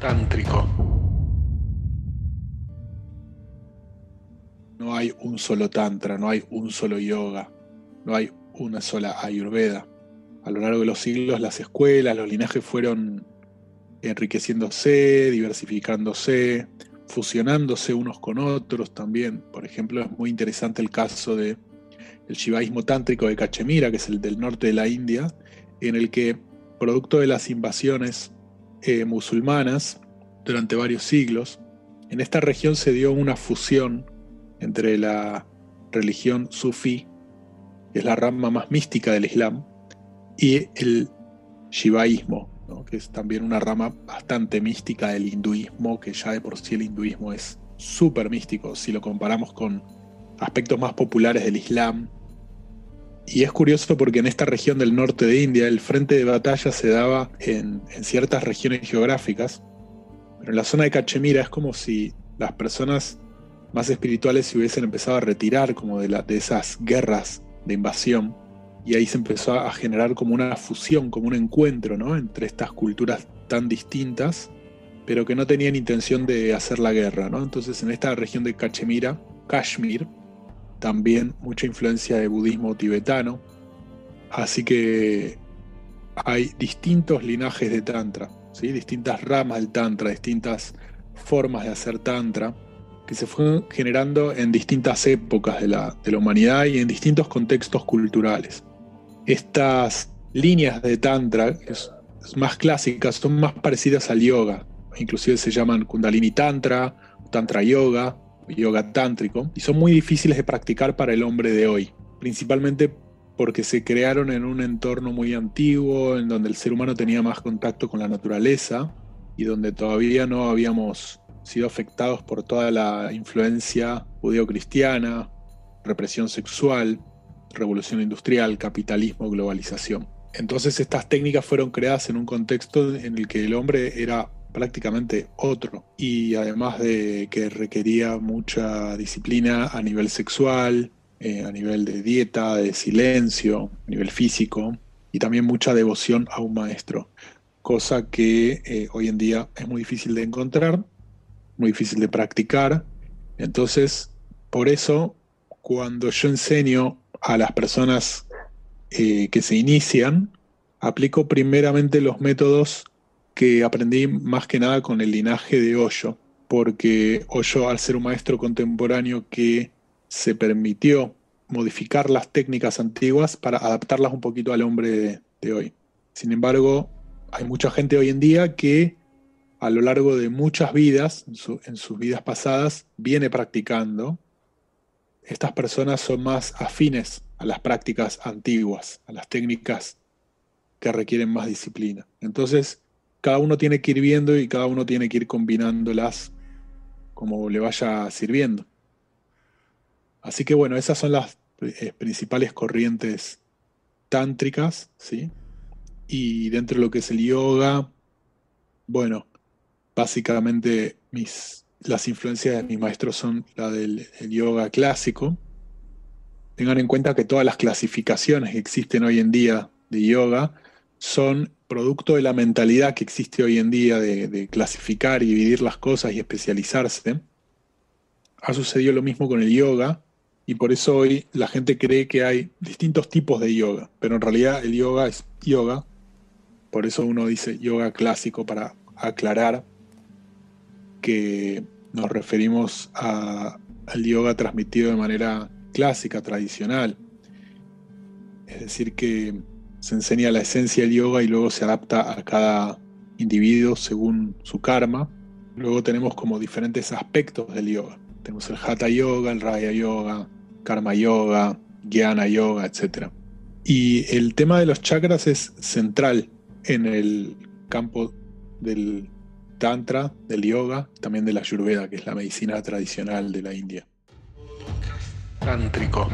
Tántrico. No hay un solo tantra, no hay un solo yoga, no hay una sola ayurveda. A lo largo de los siglos las escuelas, los linajes fueron enriqueciéndose, diversificándose, fusionándose unos con otros también. Por ejemplo, es muy interesante el caso de el shivaísmo tántrico de Cachemira, que es el del norte de la India, en el que, producto de las invasiones eh, musulmanas durante varios siglos, en esta región se dio una fusión entre la religión sufí, que es la rama más mística del Islam, y el shivaísmo, que es también una rama bastante mística del hinduismo, que ya de por sí el hinduismo es súper místico si lo comparamos con aspectos más populares del Islam. Y es curioso porque en esta región del norte de India el frente de batalla se daba en, ciertas regiones geográficas, pero en la zona de Cachemira es como si las personas más espirituales se hubiesen empezado a retirar como de, de esas guerras de invasión y ahí se empezó a generar como una fusión, como un encuentro ¿no? entre estas culturas tan distintas, pero que no tenían intención de hacer la guerra. ¿no? Entonces en esta región de Cachemira, Kashmir, también mucha influencia de budismo tibetano, así que hay distintos linajes de Tantra, ¿sí? distintas ramas del Tantra, distintas formas de hacer Tantra que se fueron generando en distintas épocas de la, de la humanidad y en distintos contextos culturales estas líneas de Tantra, más clásicas, son más parecidas al yoga. Inclusive se llaman Kundalini Tantra, Tantra Yoga, Yoga Tántrico, y son muy difíciles de practicar para el hombre de hoy, principalmente porque se crearon en un entorno muy antiguo, en donde el ser humano tenía más contacto con la naturaleza y donde todavía no habíamos sido afectados por toda la influencia judeo-cristiana, represión sexual, revolución industrial, capitalismo, globalización. Entonces estas técnicas fueron creadas en un contexto en el que el hombre era prácticamente otro y además de que requería mucha disciplina a nivel sexual, eh, a nivel de dieta, de silencio, a nivel físico y también mucha devoción a un maestro, cosa que eh, hoy en día es muy difícil de encontrar, muy difícil de practicar. Entonces, por eso, cuando yo enseño a las personas eh, que se inician, aplico primeramente los métodos que aprendí más que nada con el linaje de Hoyo, porque Hoyo, al ser un maestro contemporáneo que se permitió modificar las técnicas antiguas para adaptarlas un poquito al hombre de, hoy. Sin embargo, hay mucha gente hoy en día que a lo largo de muchas vidas, en sus vidas pasadas, viene practicando estas personas son más afines a las prácticas antiguas, a las técnicas que requieren más disciplina. Entonces, cada uno tiene que ir viendo y cada uno tiene que ir combinándolas como le vaya sirviendo. Así que bueno, esas son las eh, principales corrientes tántricas, ¿sí? Y dentro de lo que es el yoga, bueno, básicamente mis las influencias de mis maestros son la del yoga clásico. Tengan en cuenta que todas las clasificaciones que existen hoy en día de yoga son producto de la mentalidad que existe hoy en día de, clasificar y dividir las cosas y especializarse. Ha sucedido lo mismo con el yoga y por eso hoy la gente cree que hay distintos tipos de yoga, pero en realidad el yoga es yoga. Por eso uno dice yoga clásico para aclarar que nos referimos al yoga transmitido de manera clásica, tradicional. Es decir, que se enseña la esencia del yoga y luego se adapta a cada individuo según su karma. Luego tenemos como diferentes aspectos del yoga. Tenemos el Hatha Yoga, el Raya Yoga, Karma Yoga, Jnana Yoga, etc. Y el tema de los chakras es central en el campo del Tantra, del yoga, también de la Ayurveda, que es la medicina tradicional de la India. Tántrico.